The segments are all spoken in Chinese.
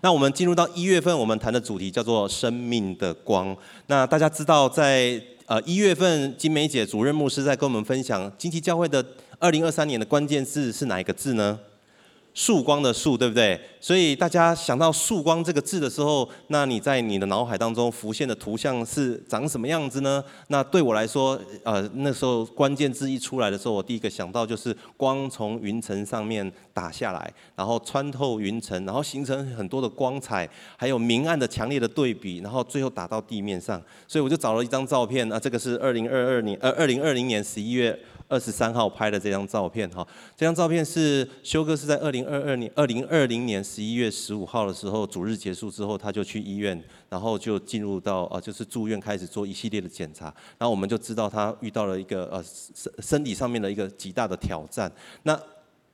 那我们进入到一月份，我们谈的主题叫做“生命的光”。那大家知道在，呃一月份，金梅姐主任牧师在跟我们分享金旗教会的二零二三年的关键字是哪一个字呢？曙光的曙，对不对？所以大家想到曙光这个字的时候，那你在你的脑海当中浮现的图像是长什么样子呢？那对我来说，呃，那时候关键字一出来的时候，我第一个想到就是光从云层上面打下来，然后穿透云层，然后形成很多的光彩，还有明暗的强烈的对比，然后最后打到地面上。所以我就找了一张照片，啊，这个是二零二二年，呃，二零二零年十一月。二十三号拍的这张照片哈，这张照片是修哥是在二零二二年二零二零年十一月十五号的时候，主日结束之后，他就去医院，然后就进入到呃就是住院开始做一系列的检查，然后我们就知道他遇到了一个呃身身体上面的一个极大的挑战，那。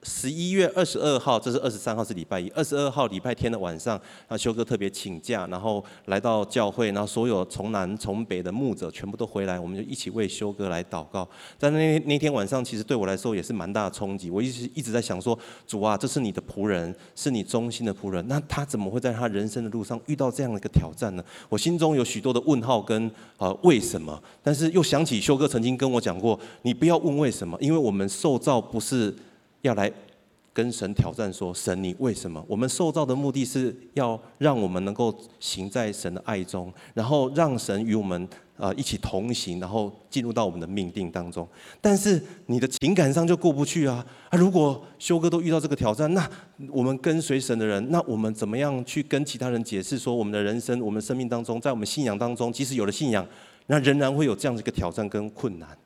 十一月二十二号，这是二十三号是礼拜一。二十二号礼拜天的晚上，那修哥特别请假，然后来到教会，然后所有从南从北的牧者全部都回来，我们就一起为修哥来祷告。在那那天晚上，其实对我来说也是蛮大的冲击。我一直一直在想说，主啊，这是你的仆人，是你忠心的仆人，那他怎么会在他人生的路上遇到这样的一个挑战呢？我心中有许多的问号跟呃为什么，但是又想起修哥曾经跟我讲过，你不要问为什么，因为我们受造不是。要来跟神挑战，说神，你为什么？我们受造的目的是要让我们能够行在神的爱中，然后让神与我们啊一起同行，然后进入到我们的命定当中。但是你的情感上就过不去啊！啊，如果修哥都遇到这个挑战，那我们跟随神的人，那我们怎么样去跟其他人解释说，我们的人生、我们生命当中，在我们信仰当中，即使有了信仰，那仍然会有这样的一个挑战跟困难。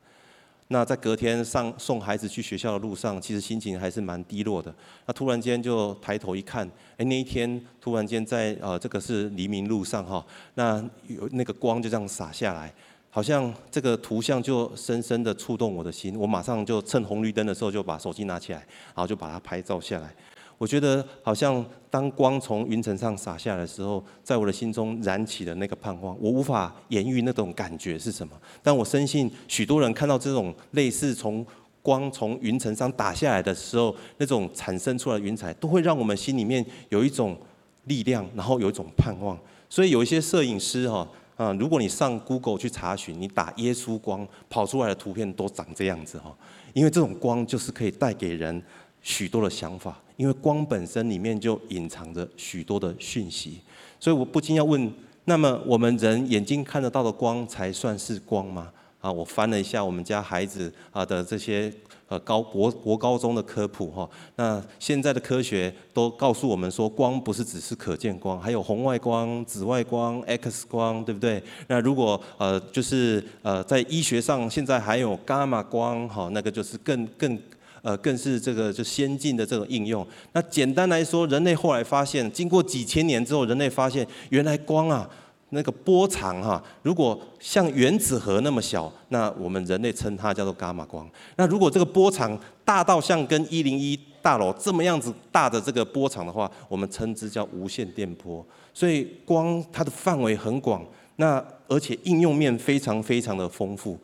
那在隔天上送孩子去学校的路上，其实心情还是蛮低落的。那突然间就抬头一看，哎，那一天突然间在呃这个是黎明路上哈，那有那个光就这样洒下来，好像这个图像就深深的触动我的心。我马上就趁红绿灯的时候就把手机拿起来，然后就把它拍照下来。我觉得好像当光从云层上洒下来的时候，在我的心中燃起了那个盼望。我无法言喻那种感觉是什么，但我深信许多人看到这种类似从光从云层上打下来的时候，那种产生出来的云彩，都会让我们心里面有一种力量，然后有一种盼望。所以有一些摄影师哈啊，如果你上 Google 去查询，你打耶稣光，跑出来的图片都长这样子哈，因为这种光就是可以带给人许多的想法。因为光本身里面就隐藏着许多的讯息，所以我不禁要问：那么我们人眼睛看得到的光才算是光吗？啊，我翻了一下我们家孩子啊的这些呃高国国高中的科普哈，那现在的科学都告诉我们说，光不是只是可见光，还有红外光、紫外光、X 光，对不对？那如果呃就是呃在医学上现在还有伽马光哈，那个就是更更。呃，更是这个就先进的这种应用。那简单来说，人类后来发现，经过几千年之后，人类发现原来光啊，那个波长哈，如果像原子核那么小，那我们人类称它叫做伽马光。那如果这个波长大到像跟一零一大楼这么样子大的这个波长的话，我们称之叫无线电波。所以光它的范围很广，那而且应用面非常非常的丰富。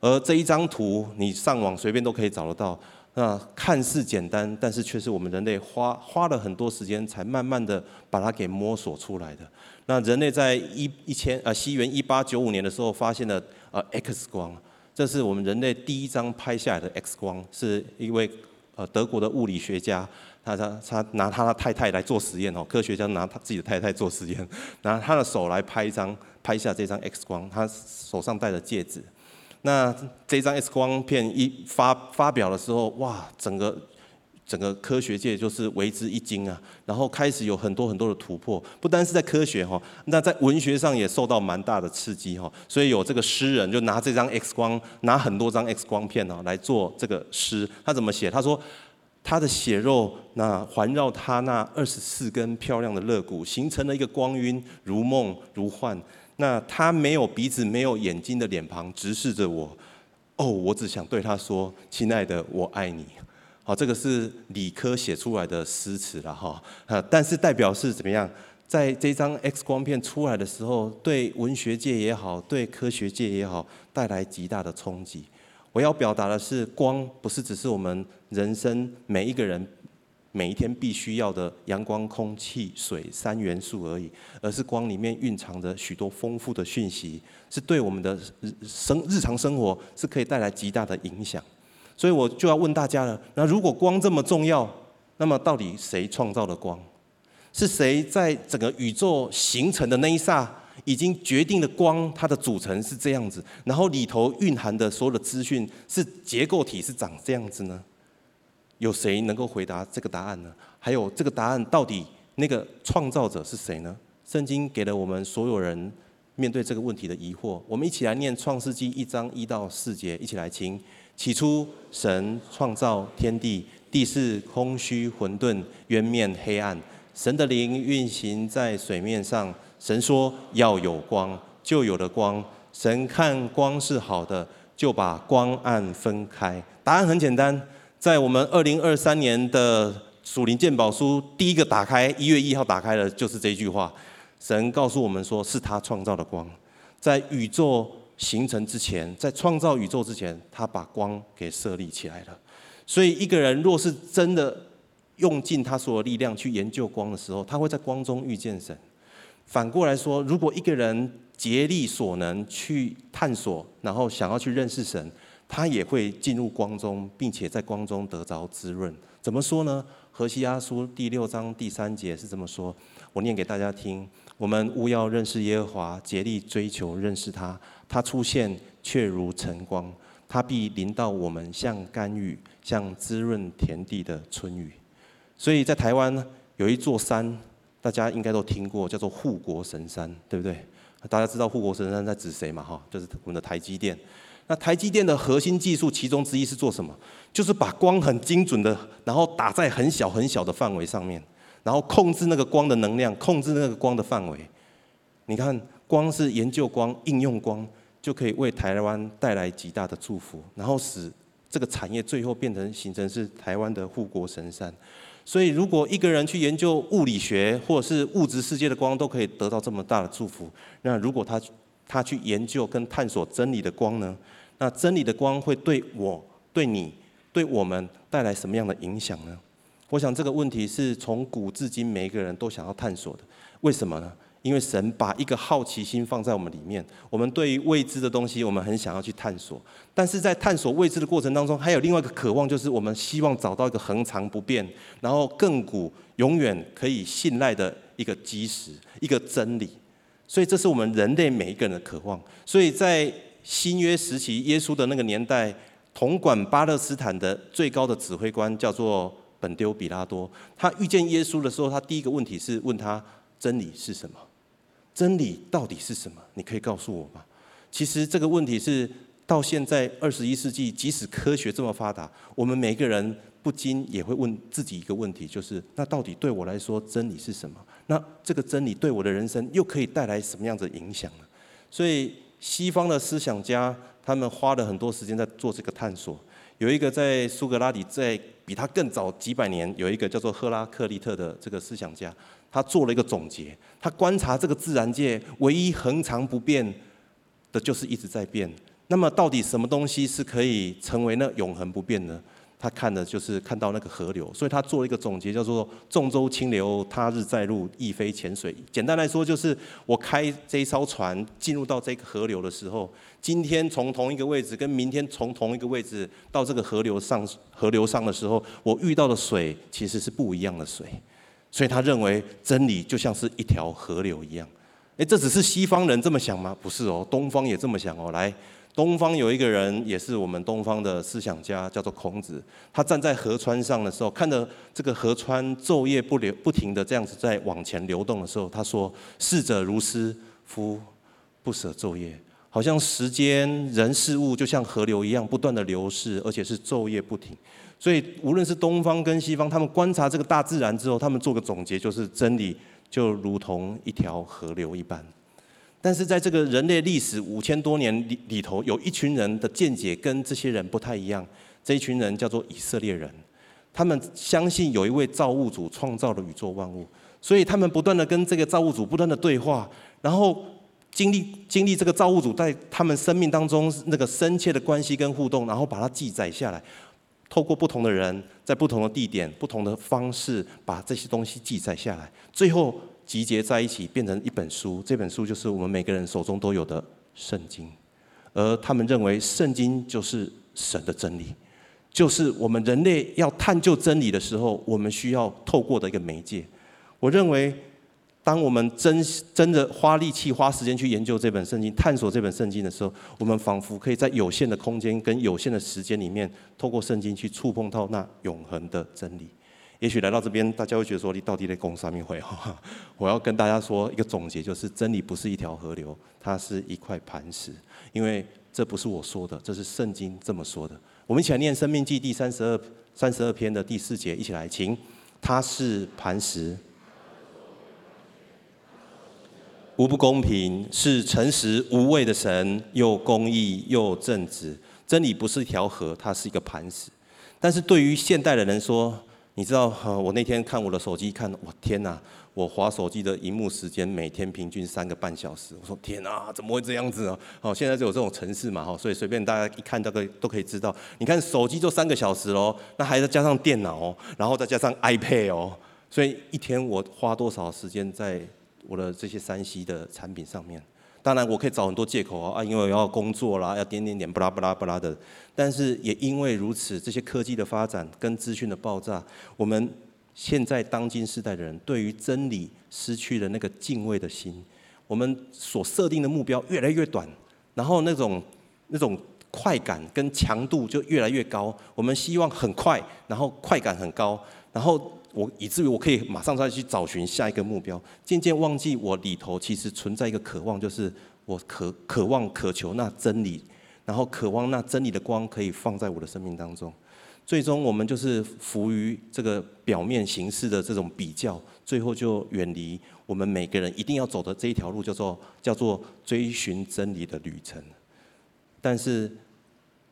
而这一张图，你上网随便都可以找得到。那看似简单，但是却是我们人类花花了很多时间，才慢慢的把它给摸索出来的。那人类在一一千呃西元一八九五年的时候，发现了呃 X 光，这是我们人类第一张拍下来的 X 光，是一位呃德国的物理学家，他他他拿他的太太来做实验哦，科学家拿他自己的太太做实验，拿他的手来拍一张拍下这张 X 光，他手上戴的戒指。那这张 X 光片一发发表的时候，哇，整个整个科学界就是为之一惊啊，然后开始有很多很多的突破，不单是在科学哈，那在文学上也受到蛮大的刺激哈，所以有这个诗人就拿这张 X 光，拿很多张 X 光片啊来做这个诗，他怎么写？他说他的血肉那环绕他那二十四根漂亮的肋骨，形成了一个光晕，如梦如幻。那他没有鼻子、没有眼睛的脸庞直视着我，哦，我只想对他说：“亲爱的，我爱你。”好，这个是理科写出来的诗词了哈。啊，但是代表是怎么样？在这张 X 光片出来的时候，对文学界也好，对科学界也好，带来极大的冲击。我要表达的是，光不是只是我们人生每一个人。每一天必须要的阳光、空气、水三元素而已，而是光里面蕴藏着许多丰富的讯息，是对我们的生日常生活是可以带来极大的影响。所以我就要问大家了：那如果光这么重要，那么到底谁创造了光？是谁在整个宇宙形成的那一刹，已经决定了光它的组成是这样子，然后里头蕴含的所有的资讯是结构体是长这样子呢？有谁能够回答这个答案呢？还有这个答案到底那个创造者是谁呢？圣经给了我们所有人面对这个问题的疑惑。我们一起来念创世记一章一到四节，一起来听。起初，神创造天地，地是空虚混沌，渊面黑暗。神的灵运行在水面上。神说要有光，就有了光。神看光是好的，就把光暗分开。答案很简单，在我们二零二三年的属灵鉴宝书第一个打开，一月一号打开的就是这句话。神告诉我们说，是他创造的光，在宇宙形成之前，在创造宇宙之前，他把光给设立起来了。所以，一个人若是真的用尽他所有力量去研究光的时候，他会在光中遇见神。反过来说，如果一个人竭力所能去探索，然后想要去认识神，他也会进入光中，并且在光中得着滋润。怎么说呢？何西阿书第六章第三节是这么说，我念给大家听：我们务要认识耶和华，竭力追求认识他。他出现却如晨光，他必临到我们，像甘雨，像滋润田地的春雨。所以在台湾有一座山，大家应该都听过，叫做护国神山，对不对？大家知道护国神山在指谁吗？哈，就是我们的台积电。那台积电的核心技术其中之一是做什么？就是把光很精准的，然后打在很小很小的范围上面，然后控制那个光的能量，控制那个光的范围。你看。光是研究光、应用光，就可以为台湾带来极大的祝福，然后使这个产业最后变成形成是台湾的护国神山。所以，如果一个人去研究物理学或者是物质世界的光，都可以得到这么大的祝福，那如果他他去研究跟探索真理的光呢？那真理的光会对我、对你、对我们带来什么样的影响呢？我想这个问题是从古至今每一个人都想要探索的。为什么呢？因为神把一个好奇心放在我们里面，我们对于未知的东西，我们很想要去探索。但是在探索未知的过程当中，还有另外一个渴望，就是我们希望找到一个恒常不变，然后亘古永远可以信赖的一个基石，一个真理。所以这是我们人类每一个人的渴望。所以在新约时期，耶稣的那个年代，统管巴勒斯坦的最高的指挥官叫做本丢比拉多。他遇见耶稣的时候，他第一个问题是问他：真理是什么？真理到底是什么？你可以告诉我吗？其实这个问题是到现在二十一世纪，即使科学这么发达，我们每个人不禁也会问自己一个问题，就是那到底对我来说真理是什么？那这个真理对我的人生又可以带来什么样的影响呢？所以西方的思想家他们花了很多时间在做这个探索。有一个在苏格拉底，在比他更早几百年，有一个叫做赫拉克利特的这个思想家。他做了一个总结，他观察这个自然界，唯一恒常不变的就是一直在变。那么，到底什么东西是可以成为那永恒不变呢？他看的就是看到那个河流，所以他做了一个总结，叫做“重舟清流，他日再入，亦非浅水”。简单来说，就是我开这一艘船进入到这个河流的时候，今天从同一个位置跟明天从同一个位置到这个河流上，河流上的时候，我遇到的水其实是不一样的水。所以他认为真理就像是一条河流一样。诶，这只是西方人这么想吗？不是哦，东方也这么想哦。来，东方有一个人也是我们东方的思想家，叫做孔子。他站在河川上的时候，看着这个河川昼夜不流不停的这样子在往前流动的时候，他说：“逝者如斯，夫不舍昼夜。”好像时间、人、事物就像河流一样，不断的流逝，而且是昼夜不停。所以，无论是东方跟西方，他们观察这个大自然之后，他们做个总结，就是真理就如同一条河流一般。但是，在这个人类历史五千多年里里头，有一群人的见解跟这些人不太一样。这一群人叫做以色列人，他们相信有一位造物主创造了宇宙万物，所以他们不断的跟这个造物主不断的对话，然后经历经历这个造物主在他们生命当中那个深切的关系跟互动，然后把它记载下来。透过不同的人，在不同的地点、不同的方式，把这些东西记载下来，最后集结在一起，变成一本书。这本书就是我们每个人手中都有的圣经。而他们认为，圣经就是神的真理，就是我们人类要探究真理的时候，我们需要透过的一个媒介。我认为。当我们真真的花力气、花时间去研究这本圣经、探索这本圣经的时候，我们仿佛可以在有限的空间跟有限的时间里面，透过圣经去触碰到那永恒的真理。也许来到这边，大家会觉得说：“你到底在攻啥物会哈？” 我要跟大家说一个总结，就是真理不是一条河流，它是一块磐石。因为这不是我说的，这是圣经这么说的。我们一起来念《生命记》第三十二三十二篇的第四节，一起来，请。它是磐石。无不公平，是诚实无畏的神，又公义又正直。真理不是一条河，它是一个磐石。但是对于现代的人说，你知道哈，我那天看我的手机，看，我天哪！我滑手机的荧幕时间每天平均三个半小时。我说天哪，怎么会这样子呢？好，现在就有这种城市嘛，哈，所以随便大家一看，大概都可以知道。你看手机就三个小时喽，那还要加上电脑，然后再加上 iPad 哦，所以一天我花多少时间在？我的这些 3C 的产品上面，当然我可以找很多借口啊，因为我要工作啦，要点点点，巴拉巴拉巴拉的。但是也因为如此，这些科技的发展跟资讯的爆炸，我们现在当今世代的人对于真理失去了那个敬畏的心，我们所设定的目标越来越短，然后那种那种快感跟强度就越来越高。我们希望很快，然后快感很高，然后。我以至于我可以马上再去找寻下一个目标，渐渐忘记我里头其实存在一个渴望，就是我渴渴望渴求那真理，然后渴望那真理的光可以放在我的生命当中。最终我们就是浮于这个表面形式的这种比较，最后就远离我们每个人一定要走的这一条路，叫做叫做追寻真理的旅程。但是。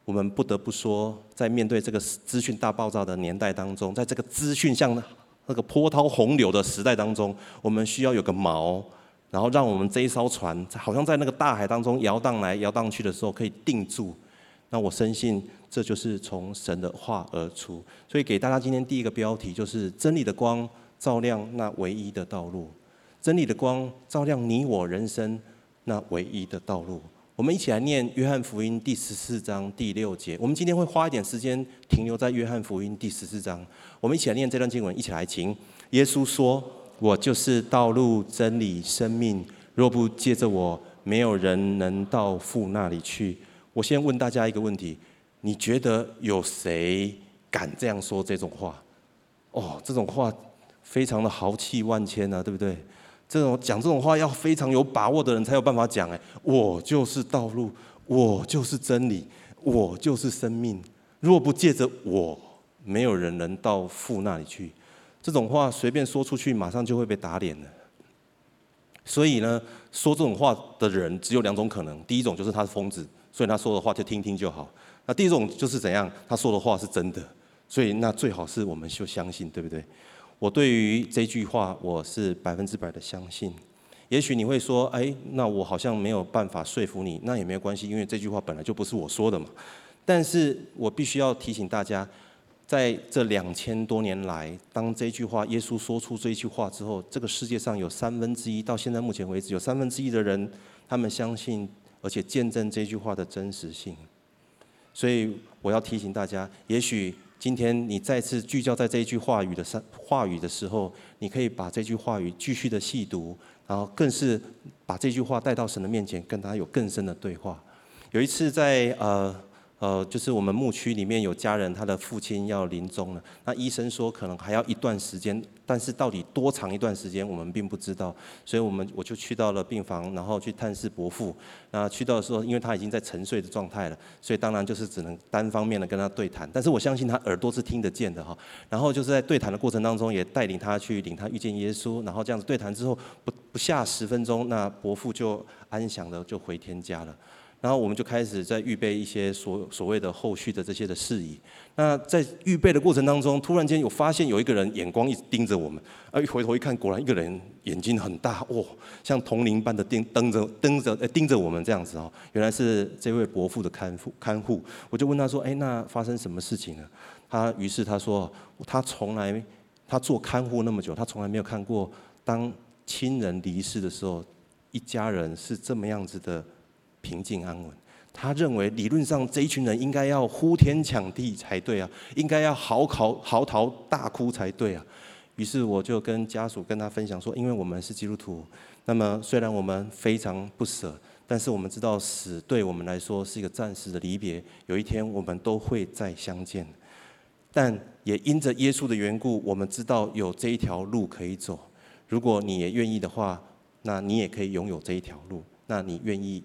我们不得不说，在面对这个资讯大爆炸的年代当中，在这个资讯像那个波涛洪流的时代当中，我们需要有个锚，然后让我们这一艘船好像在那个大海当中摇荡来摇荡去的时候可以定住。那我深信这就是从神的话而出。所以给大家今天第一个标题就是“真理的光照亮那唯一的道路”，真理的光照亮你我人生那唯一的道路。我们一起来念《约翰福音》第十四章第六节。我们今天会花一点时间停留在《约翰福音》第十四章。我们一起来念这段经文，一起来听。耶稣说：“我就是道路、真理、生命。若不借着我，没有人能到父那里去。”我先问大家一个问题：你觉得有谁敢这样说这种话？哦，这种话非常的豪气万千啊，对不对？这种讲这种话要非常有把握的人才有办法讲。哎，我就是道路，我就是真理，我就是生命。若不借着我，没有人能到父那里去。这种话随便说出去，马上就会被打脸了。所以呢，说这种话的人只有两种可能：第一种就是他是疯子，所以他说的话就听听就好；那第二种就是怎样，他说的话是真的，所以那最好是我们就相信，对不对？我对于这句话，我是百分之百的相信。也许你会说，哎，那我好像没有办法说服你，那也没有关系，因为这句话本来就不是我说的嘛。但是我必须要提醒大家，在这两千多年来，当这句话耶稣说出这句话之后，这个世界上有三分之一，到现在目前为止，有三分之一的人，他们相信而且见证这句话的真实性。所以我要提醒大家，也许。今天你再次聚焦在这一句话语的上话语的时候，你可以把这句话语继续的细读，然后更是把这句话带到神的面前，跟他有更深的对话。有一次在呃。呃，就是我们牧区里面有家人，他的父亲要临终了。那医生说可能还要一段时间，但是到底多长一段时间，我们并不知道。所以我们我就去到了病房，然后去探视伯父。那去到的时候，因为他已经在沉睡的状态了，所以当然就是只能单方面的跟他对谈。但是我相信他耳朵是听得见的哈。然后就是在对谈的过程当中，也带领他去领他遇见耶稣。然后这样子对谈之后，不不下十分钟，那伯父就安详的就回天家了。然后我们就开始在预备一些所所谓的后续的这些的事宜。那在预备的过程当中，突然间有发现有一个人眼光一直盯着我们，啊，一回头一看，果然一个人眼睛很大，哦，像铜铃般的盯瞪着瞪着盯着我们这样子哦。原来是这位伯父的看护看护。我就问他说：“哎，那发生什么事情了？”他于是他说，他从来他做看护那么久，他从来没有看过当亲人离世的时候，一家人是这么样子的平静安稳。他认为理论上这一群人应该要呼天抢地才对啊，应该要嚎啕嚎啕大哭才对啊。于是我就跟家属跟他分享说，因为我们是基督徒，那么虽然我们非常不舍，但是我们知道死对我们来说是一个暂时的离别，有一天我们都会再相见。但也因着耶稣的缘故，我们知道有这一条路可以走。如果你也愿意的话，那你也可以拥有这一条路。那你愿意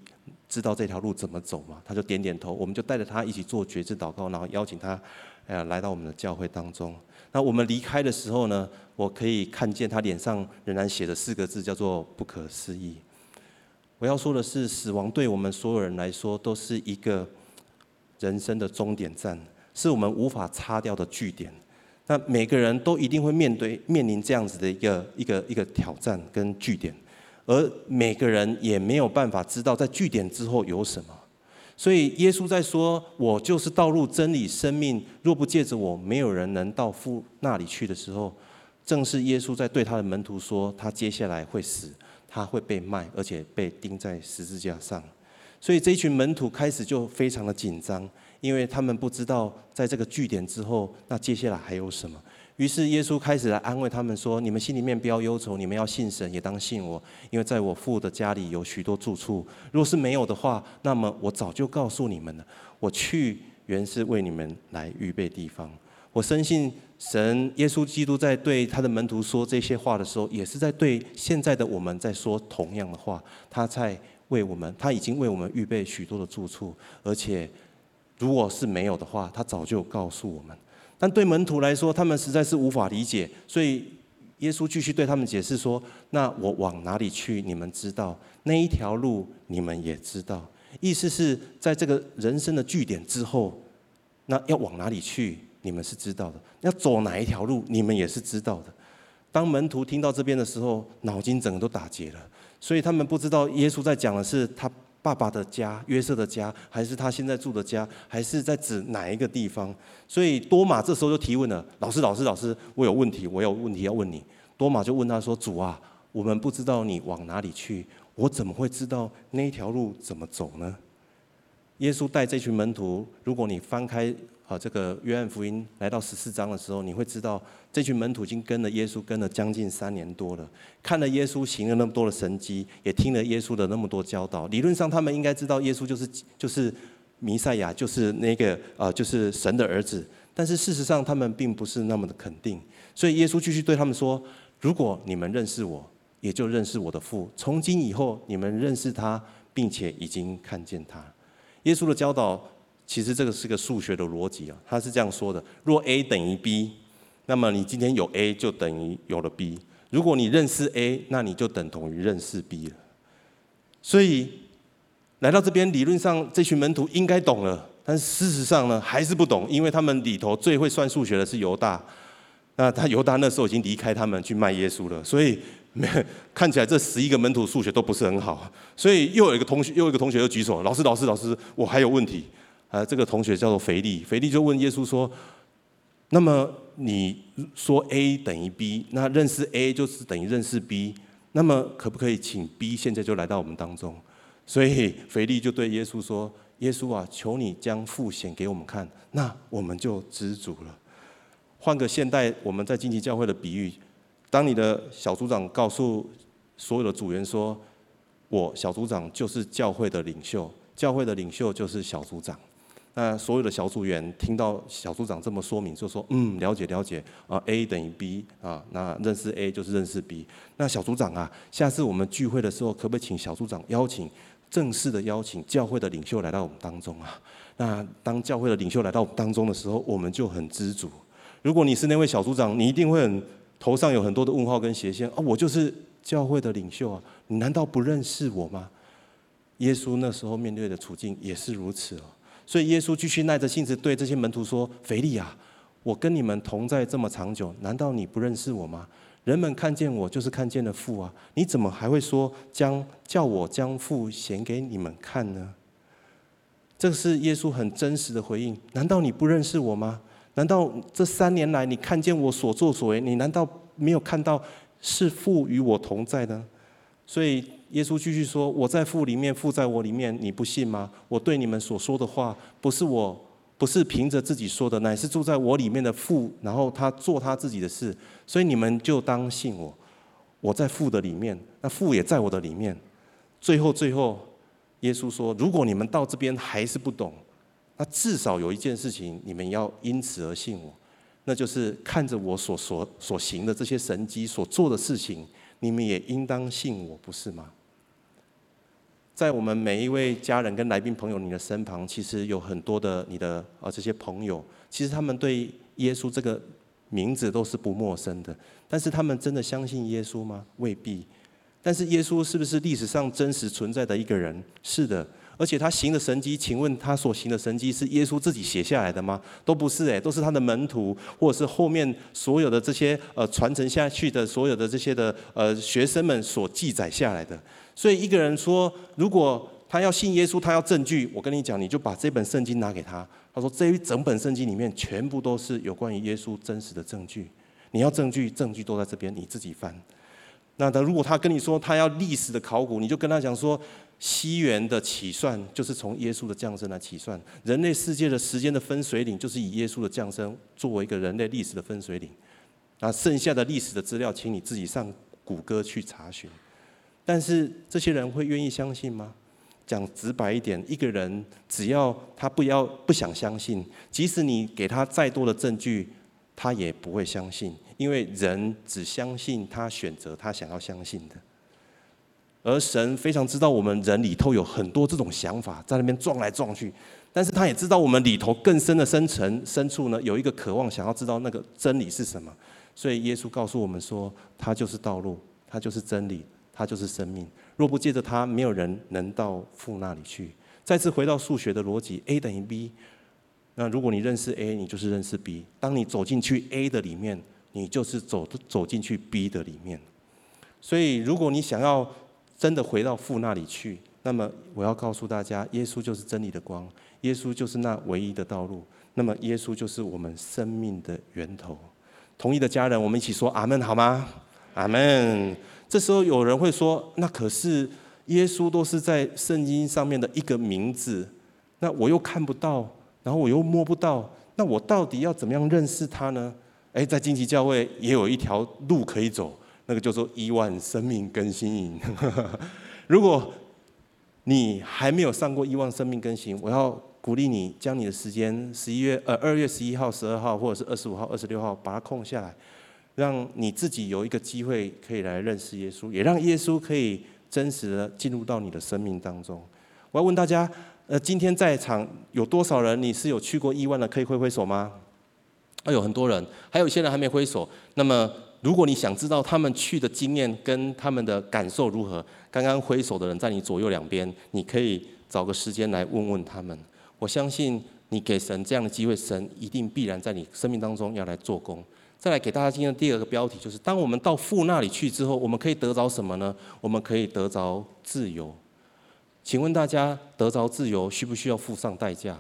知道这条路怎么走吗？他就点点头，我们就带着他一起做决志祷告，然后邀请他，呃，来到我们的教会当中。那我们离开的时候呢，我可以看见他脸上仍然写着四个字，叫做“不可思议”。我要说的是，死亡对我们所有人来说都是一个人生的终点站，是我们无法擦掉的句点。那每个人都一定会面对面临这样子的一个一个一个挑战跟据点，而每个人也没有办法知道在据点之后有什么。所以耶稣在说：“我就是道路、真理、生命，若不借着我，没有人能到父那里去的时候，正是耶稣在对他的门徒说，他接下来会死，他会被卖，而且被钉在十字架上。所以这一群门徒开始就非常的紧张，因为他们不知道在这个据点之后，那接下来还有什么。”于是耶稣开始来安慰他们说：“你们心里面不要忧愁，你们要信神，也当信我，因为在我父的家里有许多住处。若是没有的话，那么我早就告诉你们了。我去原是为你们来预备地方。我深信神，耶稣基督在对他的门徒说这些话的时候，也是在对现在的我们在说同样的话。他在为我们，他已经为我们预备许多的住处，而且如果是没有的话，他早就告诉我们。”但对门徒来说，他们实在是无法理解，所以耶稣继续对他们解释说：“那我往哪里去？你们知道，那一条路你们也知道。意思是在这个人生的据点之后，那要往哪里去？你们是知道的。要走哪一条路？你们也是知道的。当门徒听到这边的时候，脑筋整个都打结了，所以他们不知道耶稣在讲的是他。”爸爸的家，约瑟的家，还是他现在住的家，还是在指哪一个地方？所以多马这时候就提问了：“老师，老师，老师，我有问题，我有问题要问你。”多马就问他说：“主啊，我们不知道你往哪里去，我怎么会知道那条路怎么走呢？”耶稣带这群门徒，如果你翻开。好，这个约翰福音来到十四章的时候，你会知道这群门徒已经跟了耶稣跟了将近三年多了，看了耶稣行了那么多的神迹，也听了耶稣的那么多教导。理论上，他们应该知道耶稣就是就是弥赛亚，就是那个呃，就是神的儿子。但是事实上，他们并不是那么的肯定。所以耶稣继续对他们说：“如果你们认识我，也就认识我的父。从今以后，你们认识他，并且已经看见他。”耶稣的教导。其实这个是个数学的逻辑啊，他是这样说的：若 a 等于 b，那么你今天有 a 就等于有了 b。如果你认识 a，那你就等同于认识 b 了。所以来到这边，理论上这群门徒应该懂了，但事实上呢，还是不懂，因为他们里头最会算数学的是犹大。那他犹大那时候已经离开他们去卖耶稣了，所以没看起来这十一个门徒数学都不是很好。所以又有一个同学，又有一个同学又举手：老师，老师，老师，我还有问题。啊，这个同学叫做腓力，腓力就问耶稣说：“那么你说 A 等于 B，那认识 A 就是等于认识 B，那么可不可以请 B 现在就来到我们当中？”所以腓力就对耶稣说：“耶稣啊，求你将父显给我们看，那我们就知足了。”换个现代我们在经济教会的比喻，当你的小组长告诉所有的组员说：“我小组长就是教会的领袖，教会的领袖就是小组长。”那所有的小组员听到小组长这么说明，就说：“嗯，了解了解啊，A 等于 B 啊，那认识 A 就是认识 B。那小组长啊，下次我们聚会的时候，可不可以请小组长邀请正式的邀请教会的领袖来到我们当中啊？那当教会的领袖来到我们当中的时候，我们就很知足。如果你是那位小组长，你一定会很头上有很多的问号跟斜线啊！我就是教会的领袖啊，你难道不认识我吗？耶稣那时候面对的处境也是如此哦。”所以耶稣继续耐着性子对这些门徒说：“腓力啊，我跟你们同在这么长久，难道你不认识我吗？人们看见我，就是看见了父啊！你怎么还会说将叫我将父显给你们看呢？”这是耶稣很真实的回应。难道你不认识我吗？难道这三年来你看见我所作所为，你难道没有看到是父与我同在呢？所以耶稣继续说：“我在父里面，父在我里面，你不信吗？我对你们所说的话，不是我，不是凭着自己说的，乃是住在我里面的父，然后他做他自己的事。所以你们就当信我。我在父的里面，那父也在我的里面。最后，最后，耶稣说：如果你们到这边还是不懂。”那至少有一件事情，你们要因此而信我，那就是看着我所所所行的这些神迹所做的事情，你们也应当信我，不是吗？在我们每一位家人跟来宾朋友你的身旁，其实有很多的你的啊这些朋友，其实他们对耶稣这个名字都是不陌生的，但是他们真的相信耶稣吗？未必。但是耶稣是不是历史上真实存在的一个人？是的。而且他行的神迹，请问他所行的神迹是耶稣自己写下来的吗？都不是诶，都是他的门徒，或者是后面所有的这些呃传承下去的所有的这些的呃学生们所记载下来的。所以一个人说，如果他要信耶稣，他要证据，我跟你讲，你就把这本圣经拿给他。他说这一整本圣经里面全部都是有关于耶稣真实的证据。你要证据，证据都在这边，你自己翻。那他如果他跟你说他要历史的考古，你就跟他讲说。西元的起算就是从耶稣的降生来起算，人类世界的时间的分水岭就是以耶稣的降生作为一个人类历史的分水岭。那剩下的历史的资料，请你自己上谷歌去查询。但是这些人会愿意相信吗？讲直白一点，一个人只要他不要不想相信，即使你给他再多的证据，他也不会相信，因为人只相信他选择他想要相信的。而神非常知道我们人里头有很多这种想法，在那边撞来撞去，但是他也知道我们里头更深的深层深处呢，有一个渴望想要知道那个真理是什么。所以耶稣告诉我们说，他就是道路，他就是真理，他就是生命。若不借着他，没有人能到父那里去。再次回到数学的逻辑，A 等于 B。那如果你认识 A，你就是认识 B。当你走进去 A 的里面，你就是走走进去 B 的里面。所以如果你想要真的回到父那里去，那么我要告诉大家，耶稣就是真理的光，耶稣就是那唯一的道路，那么耶稣就是我们生命的源头。同意的家人，我们一起说阿门好吗？阿门。这时候有人会说，那可是耶稣都是在圣经上面的一个名字，那我又看不到，然后我又摸不到，那我到底要怎么样认识他呢？诶，在荆棘教会也有一条路可以走。那个叫做亿万生命更新营。如果你还没有上过亿万生命更新，我要鼓励你将你的时间，十一月呃二月十一号、十二号，或者是二十五号、二十六号，把它空下来，让你自己有一个机会可以来认识耶稣，也让耶稣可以真实的进入到你的生命当中。我要问大家，呃，今天在场有多少人你是有去过亿万的？可以挥挥手吗？有很多人，还有一些人还没挥手。那么。如果你想知道他们去的经验跟他们的感受如何，刚刚挥手的人在你左右两边，你可以找个时间来问问他们。我相信你给神这样的机会，神一定必然在你生命当中要来做工。再来给大家今天的第二个标题，就是当我们到父那里去之后，我们可以得着什么呢？我们可以得着自由。请问大家，得着自由需不需要付上代价？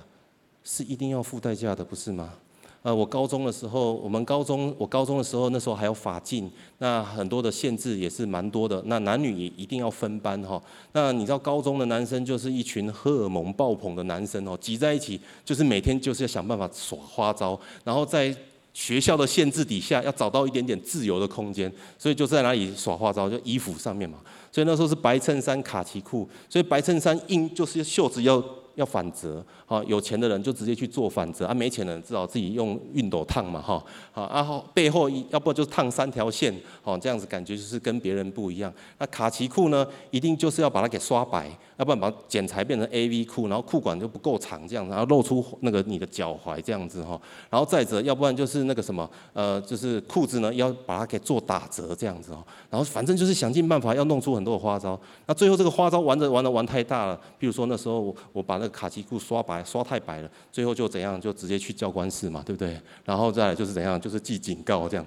是一定要付代价的，不是吗？呃，我高中的时候，我们高中，我高中的时候，那时候还有法禁，那很多的限制也是蛮多的。那男女也一定要分班哈。那你知道高中的男生就是一群荷尔蒙爆棚的男生哦，挤在一起，就是每天就是要想办法耍花招，然后在学校的限制底下要找到一点点自由的空间，所以就在哪里耍花招，就衣服上面嘛。所以那时候是白衬衫、卡其裤，所以白衬衫硬就是袖子要。要反折，好，有钱的人就直接去做反折，啊，没钱的人只好自己用熨斗烫嘛，哈，好，然后背后要不就烫三条线，好，这样子感觉就是跟别人不一样。那卡其裤呢，一定就是要把它给刷白，要不然把剪裁变成 AV 裤，然后裤管就不够长这样，然后露出那个你的脚踝这样子哈，然后再者，要不然就是那个什么，呃，就是裤子呢要把它给做打折这样子哦，然后反正就是想尽办法要弄出很多的花招。那最后这个花招玩着玩着玩太大了，比如说那时候我我把那。卡其裤刷白刷太白了，最后就怎样？就直接去教官室嘛，对不对？然后再来就是怎样？就是记警告这样。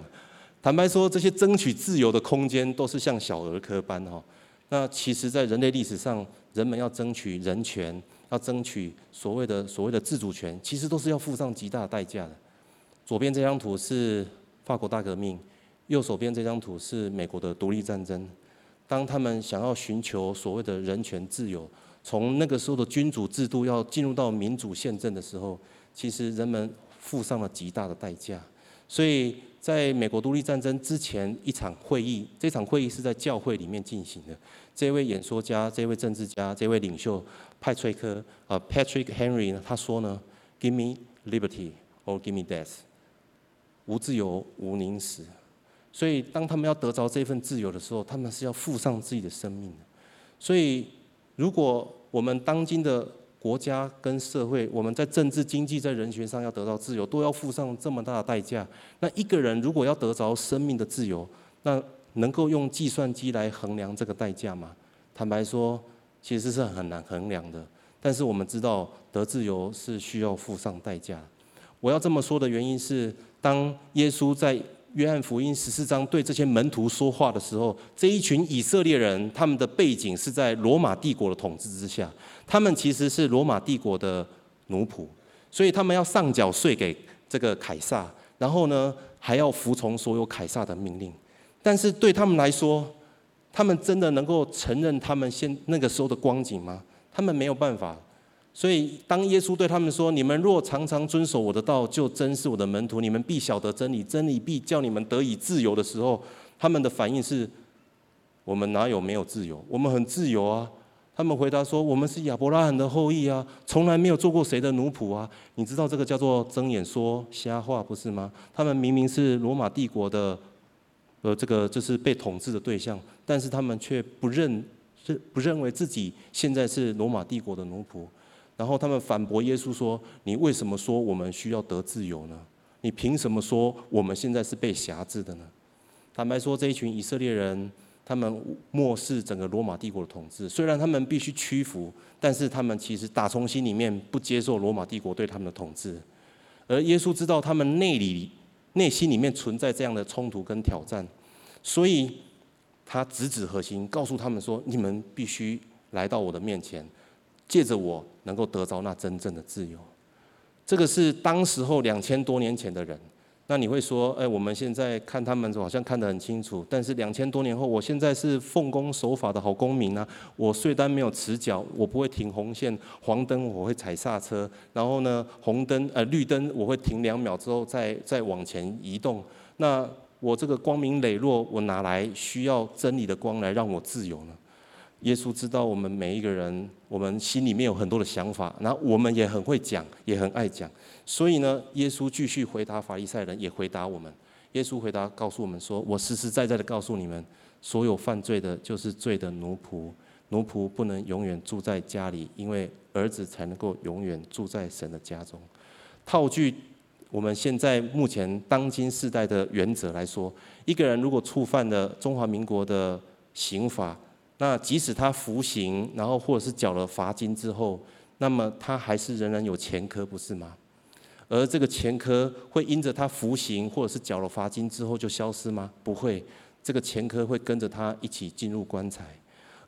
坦白说，这些争取自由的空间都是像小儿科般哈。那其实，在人类历史上，人们要争取人权，要争取所谓的所谓的自主权，其实都是要付上极大的代价的。左边这张图是法国大革命，右手边这张图是美国的独立战争。当他们想要寻求所谓的人权自由，从那个时候的君主制度要进入到民主宪政的时候，其实人们付上了极大的代价。所以，在美国独立战争之前一场会议，这场会议是在教会里面进行的。这位演说家、这位政治家、这位领袖派崔克呃 Patrick Henry 呢，他说呢：“Give me liberty or give me death。无自由，无宁死。”所以，当他们要得着这份自由的时候，他们是要付上自己的生命的。所以，如果我们当今的国家跟社会，我们在政治、经济、在人权上要得到自由，都要付上这么大的代价。那一个人如果要得着生命的自由，那能够用计算机来衡量这个代价吗？坦白说，其实是很难衡量的。但是我们知道，得自由是需要付上代价。我要这么说的原因是，当耶稣在约翰福音十四章对这些门徒说话的时候，这一群以色列人，他们的背景是在罗马帝国的统治之下，他们其实是罗马帝国的奴仆，所以他们要上缴税给这个凯撒，然后呢，还要服从所有凯撒的命令。但是对他们来说，他们真的能够承认他们现那个时候的光景吗？他们没有办法。所以，当耶稣对他们说：“你们若常常遵守我的道，就真是我的门徒。你们必晓得真理，真理必叫你们得以自由。”的时候，他们的反应是：“我们哪有没有自由？我们很自由啊！”他们回答说：“我们是亚伯拉罕的后裔啊，从来没有做过谁的奴仆啊！”你知道这个叫做睁眼说瞎话，不是吗？他们明明是罗马帝国的，呃，这个就是被统治的对象，但是他们却不认，是不认为自己现在是罗马帝国的奴仆。然后他们反驳耶稣说：“你为什么说我们需要得自由呢？你凭什么说我们现在是被辖制的呢？”坦白说，这一群以色列人，他们漠视整个罗马帝国的统治。虽然他们必须屈服，但是他们其实打从心里面不接受罗马帝国对他们的统治。而耶稣知道他们内里、内心里面存在这样的冲突跟挑战，所以他直指核心，告诉他们说：“你们必须来到我的面前。”借着我能够得着那真正的自由，这个是当时候两千多年前的人。那你会说，哎，我们现在看他们好像看得很清楚，但是两千多年后，我现在是奉公守法的好公民啊，我税单没有迟缴，我不会停红线，黄灯我会踩刹车，然后呢，红灯呃绿灯我会停两秒之后再再往前移动。那我这个光明磊落，我哪来需要真理的光来让我自由呢？耶稣知道我们每一个人，我们心里面有很多的想法，然后我们也很会讲，也很爱讲。所以呢，耶稣继续回答法利赛人，也回答我们。耶稣回答告诉我们说：“我实实在在的告诉你们，所有犯罪的，就是罪的奴仆。奴仆不能永远住在家里，因为儿子才能够永远住在神的家中。”套句我们现在目前当今世代的原则来说，一个人如果触犯了中华民国的刑法，那即使他服刑，然后或者是缴了罚金之后，那么他还是仍然有前科，不是吗？而这个前科会因着他服刑或者是缴了罚金之后就消失吗？不会，这个前科会跟着他一起进入棺材。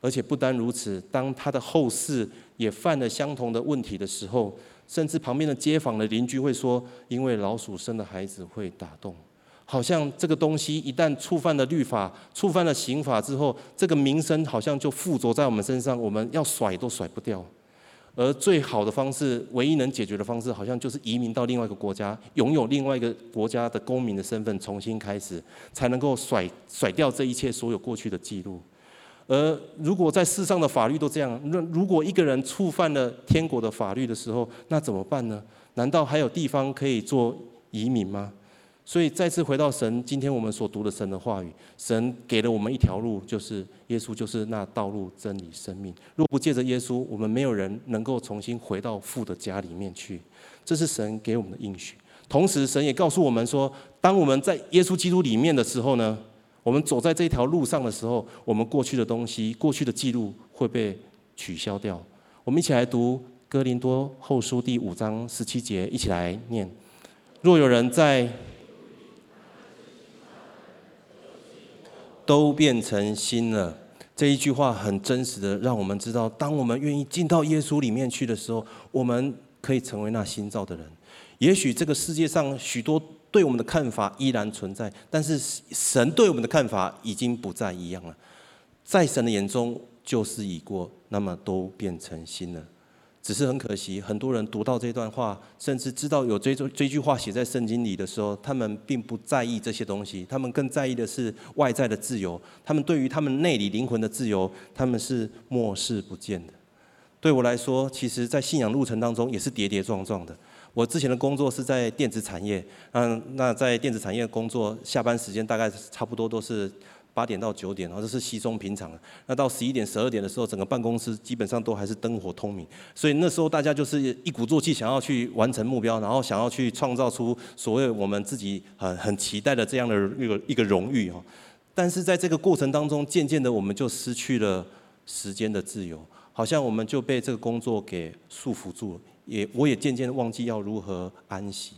而且不单如此，当他的后世也犯了相同的问题的时候，甚至旁边的街坊的邻居会说：“因为老鼠生的孩子会打洞。”好像这个东西一旦触犯了律法、触犯了刑法之后，这个名声好像就附着在我们身上，我们要甩都甩不掉。而最好的方式，唯一能解决的方式，好像就是移民到另外一个国家，拥有另外一个国家的公民的身份，重新开始，才能够甩甩掉这一切所有过去的记录。而如果在世上的法律都这样，那如果一个人触犯了天国的法律的时候，那怎么办呢？难道还有地方可以做移民吗？所以再次回到神，今天我们所读的神的话语，神给了我们一条路，就是耶稣，就是那道路、真理、生命。若不借着耶稣，我们没有人能够重新回到父的家里面去。这是神给我们的应许。同时，神也告诉我们说，当我们在耶稣基督里面的时候呢，我们走在这条路上的时候，我们过去的东西、过去的记录会被取消掉。我们一起来读哥林多后书第五章十七节，一起来念：若有人在都变成新了，这一句话很真实的，让我们知道，当我们愿意进到耶稣里面去的时候，我们可以成为那新造的人。也许这个世界上许多对我们的看法依然存在，但是神对我们的看法已经不再一样了。在神的眼中，旧事已过，那么都变成新了。只是很可惜，很多人读到这段话，甚至知道有这这这句话写在圣经里的时候，他们并不在意这些东西，他们更在意的是外在的自由。他们对于他们内里灵魂的自由，他们是漠视不见的。对我来说，其实，在信仰路程当中也是跌跌撞撞的。我之前的工作是在电子产业，嗯，那在电子产业工作，下班时间大概差不多都是。八点到九点，然后这是稀松平常的。那到十一点、十二点的时候，整个办公室基本上都还是灯火通明。所以那时候大家就是一鼓作气，想要去完成目标，然后想要去创造出所谓我们自己很很期待的这样的一个一个荣誉哦。但是在这个过程当中，渐渐的我们就失去了时间的自由，好像我们就被这个工作给束缚住了。也我也渐渐忘记要如何安息。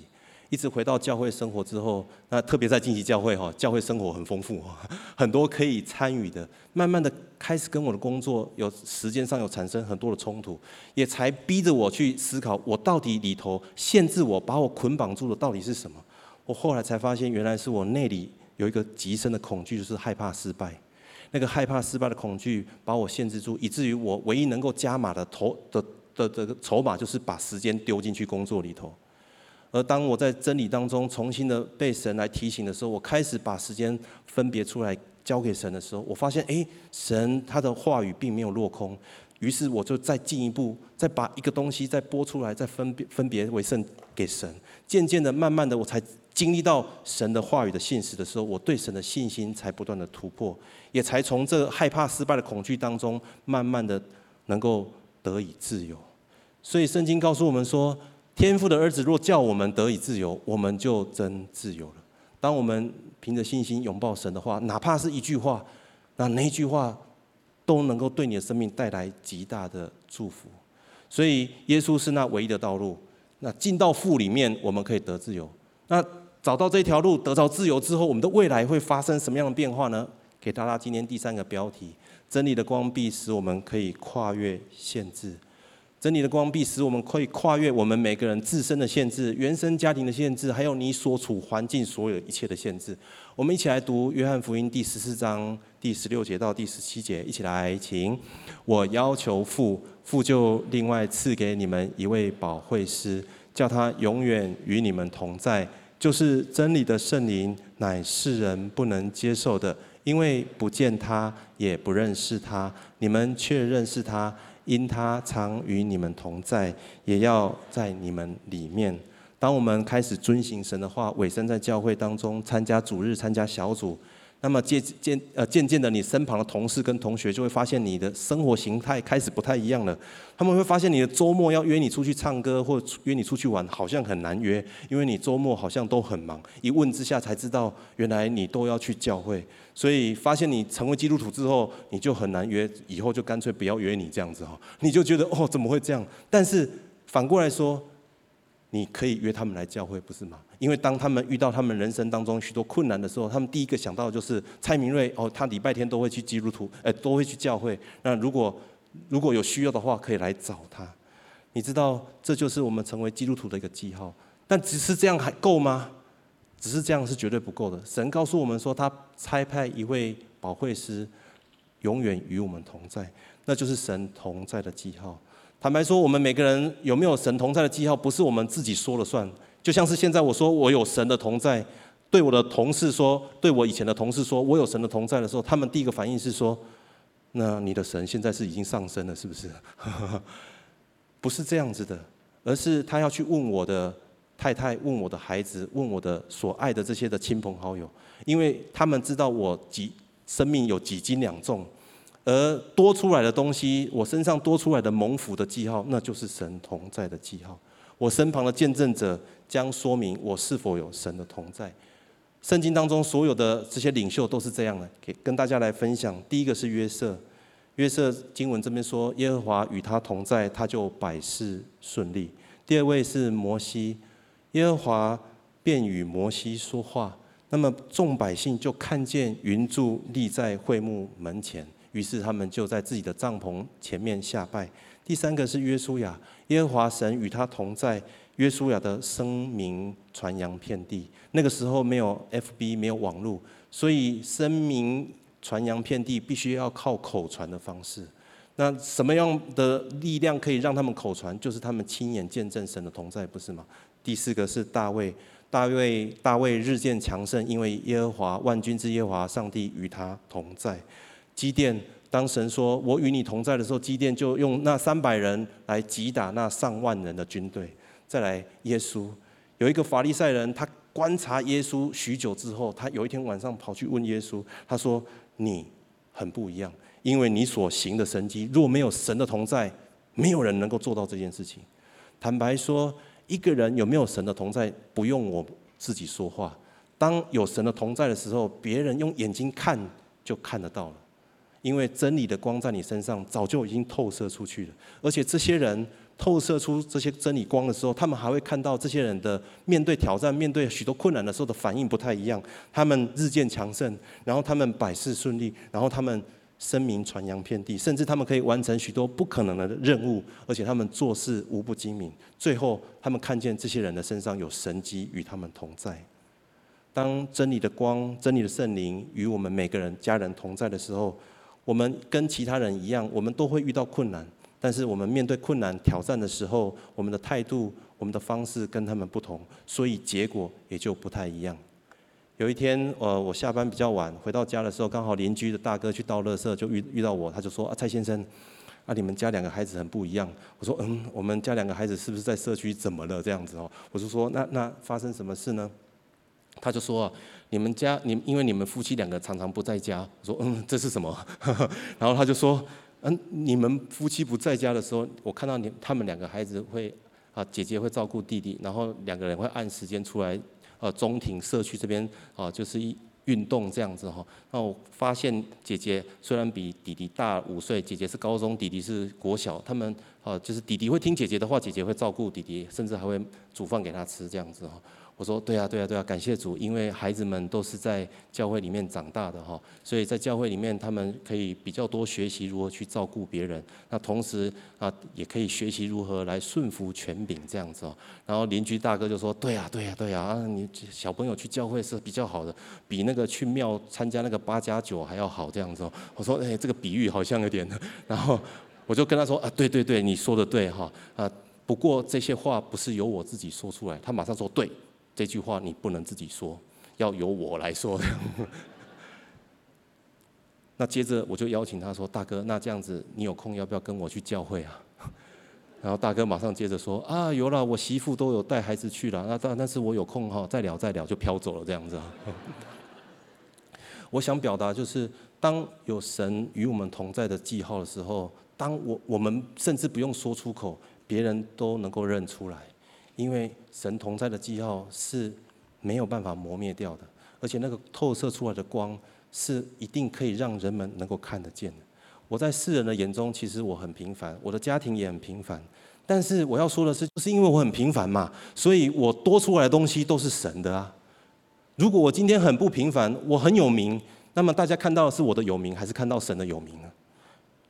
一直回到教会生活之后，那特别在近期教会哈，教会生活很丰富，很多可以参与的。慢慢的开始跟我的工作有时间上有产生很多的冲突，也才逼着我去思考，我到底里头限制我、把我捆绑住的到底是什么？我后来才发现，原来是我内里有一个极深的恐惧，就是害怕失败。那个害怕失败的恐惧把我限制住，以至于我唯一能够加码的头的的的筹码，就是把时间丢进去工作里头。而当我在真理当中重新的被神来提醒的时候，我开始把时间分别出来交给神的时候，我发现，哎，神他的话语并没有落空。于是我就再进一步，再把一个东西再拨出来，再分别分别为圣给神。渐渐的，慢慢的，我才经历到神的话语的信实的时候，我对神的信心才不断的突破，也才从这害怕失败的恐惧当中，慢慢的能够得以自由。所以圣经告诉我们说。天父的儿子若叫我们得以自由，我们就真自由了。当我们凭着信心拥抱神的话，哪怕是一句话，那那句话都能够对你的生命带来极大的祝福。所以，耶稣是那唯一的道路。那进到父里面，我们可以得自由。那找到这条路，得到自由之后，我们的未来会发生什么样的变化呢？给大家今天第三个标题：真理的光必使我们可以跨越限制。真理的光必使我们可以跨越我们每个人自身的限制、原生家庭的限制，还有你所处环境所有一切的限制。我们一起来读约翰福音第十四章第十六节到第十七节，一起来，请。我要求父，父就另外赐给你们一位保惠师，叫他永远与你们同在，就是真理的圣灵，乃世人不能接受的，因为不见他，也不认识他，你们却认识他。因他常与你们同在，也要在你们里面。当我们开始遵行神的话，委身在教会当中，参加主日、参加小组，那么渐渐呃渐渐的，你身旁的同事跟同学就会发现你的生活形态开始不太一样了。他们会发现你的周末要约你出去唱歌或约你出去玩，好像很难约，因为你周末好像都很忙。一问之下才知道，原来你都要去教会。所以发现你成为基督徒之后，你就很难约，以后就干脆不要约你这样子哈。你就觉得哦，怎么会这样？但是反过来说，你可以约他们来教会，不是吗？因为当他们遇到他们人生当中许多困难的时候，他们第一个想到的就是蔡明瑞哦，他礼拜天都会去基督徒，哎，都会去教会。那如果如果有需要的话，可以来找他。你知道，这就是我们成为基督徒的一个记号。但只是这样还够吗？只是这样是绝对不够的。神告诉我们说，他差派一位保惠师，永远与我们同在，那就是神同在的记号。坦白说，我们每个人有没有神同在的记号，不是我们自己说了算。就像是现在我说我有神的同在，对我的同事说，对我以前的同事说我有神的同在的时候，他们第一个反应是说：那你的神现在是已经上升了，是不是？不是这样子的，而是他要去问我的。太太问我的孩子，问我的所爱的这些的亲朋好友，因为他们知道我几生命有几斤两重，而多出来的东西，我身上多出来的蒙福的记号，那就是神同在的记号。我身旁的见证者将说明我是否有神的同在。圣经当中所有的这些领袖都是这样的，给跟大家来分享。第一个是约瑟，约瑟经文这边说，耶和华与他同在，他就百事顺利。第二位是摩西。耶和华便与摩西说话，那么众百姓就看见云柱立在会幕门前，于是他们就在自己的帐篷前面下拜。第三个是约书亚，耶和华神与他同在，约书亚的声名传扬遍地。那个时候没有 FB，没有网络，所以声名传扬遍地必须要靠口传的方式。那什么样的力量可以让他们口传？就是他们亲眼见证神的同在，不是吗？第四个是大卫，大卫大卫日渐强盛，因为耶和华万军之耶和华上帝与他同在。基甸，当神说我与你同在的时候，基甸就用那三百人来击打那上万人的军队。再来，耶稣有一个法利赛人，他观察耶稣许久之后，他有一天晚上跑去问耶稣，他说：“你很不一样。”因为你所行的神迹，若没有神的同在，没有人能够做到这件事情。坦白说，一个人有没有神的同在，不用我自己说话。当有神的同在的时候，别人用眼睛看就看得到了。因为真理的光在你身上早就已经透射出去了，而且这些人透射出这些真理光的时候，他们还会看到这些人的面对挑战、面对许多困难的时候的反应不太一样。他们日渐强盛，然后他们百事顺利，然后他们。声名传扬遍地，甚至他们可以完成许多不可能的任务，而且他们做事无不精明。最后，他们看见这些人的身上有神迹与他们同在。当真理的光、真理的圣灵与我们每个人家人同在的时候，我们跟其他人一样，我们都会遇到困难。但是，我们面对困难挑战的时候，我们的态度、我们的方式跟他们不同，所以结果也就不太一样。有一天，呃，我下班比较晚，回到家的时候，刚好邻居的大哥去倒垃圾，就遇遇到我，他就说：“啊，蔡先生，啊，你们家两个孩子很不一样。”我说：“嗯，我们家两个孩子是不是在社区怎么了？这样子哦？”我就说：“那那发生什么事呢？”他就说：“你们家，你因为你们夫妻两个常常不在家。”我说：“嗯，这是什么？” 然后他就说：“嗯，你们夫妻不在家的时候，我看到你他们两个孩子会啊，姐姐会照顾弟弟，然后两个人会按时间出来。”呃，中庭社区这边啊，就是一运动这样子哈。那我发现姐姐虽然比弟弟大五岁，姐姐是高中，弟弟是国小。他们啊，就是弟弟会听姐姐的话，姐姐会照顾弟弟，甚至还会煮饭给他吃这样子哈。我说对啊，对啊，对啊，感谢主，因为孩子们都是在教会里面长大的哈，所以在教会里面他们可以比较多学习如何去照顾别人，那同时啊也可以学习如何来顺服权柄这样子哦。然后邻居大哥就说：对啊，对啊，对啊，啊你小朋友去教会是比较好的，比那个去庙参加那个八加九还要好这样子哦。我说哎，这个比喻好像有点，然后我就跟他说啊，对对对，你说的对哈啊，不过这些话不是由我自己说出来，他马上说对。这句话你不能自己说，要由我来说。那接着我就邀请他说：“大哥，那这样子你有空要不要跟我去教会啊？”然后大哥马上接着说：“啊，有了，我媳妇都有带孩子去了。那但但是我有空哈，再聊再聊就飘走了这样子。”我想表达就是，当有神与我们同在的记号的时候，当我我们甚至不用说出口，别人都能够认出来。因为神同在的记号是没有办法磨灭掉的，而且那个透射出来的光是一定可以让人们能够看得见的。我在世人的眼中，其实我很平凡，我的家庭也很平凡。但是我要说的是，就是因为我很平凡嘛，所以我多出来的东西都是神的啊。如果我今天很不平凡，我很有名，那么大家看到的是我的有名，还是看到神的有名呢？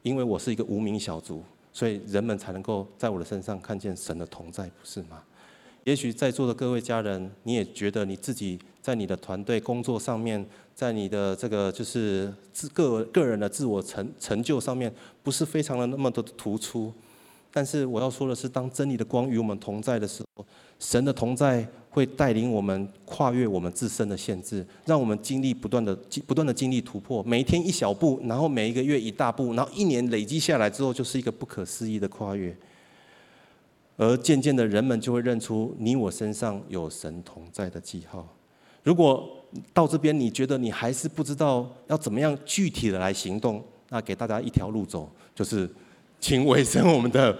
因为我是一个无名小卒，所以人们才能够在我的身上看见神的同在，不是吗？也许在座的各位家人，你也觉得你自己在你的团队工作上面，在你的这个就是自个个人的自我成成就上面，不是非常的那么的突出。但是我要说的是，当真理的光与我们同在的时候，神的同在会带领我们跨越我们自身的限制，让我们经历不断的不断的经历突破。每一天一小步，然后每一个月一大步，然后一年累积下来之后，就是一个不可思议的跨越。而渐渐的，人们就会认出你我身上有神同在的记号。如果到这边你觉得你还是不知道要怎么样具体的来行动，那给大家一条路走，就是请委身我们的。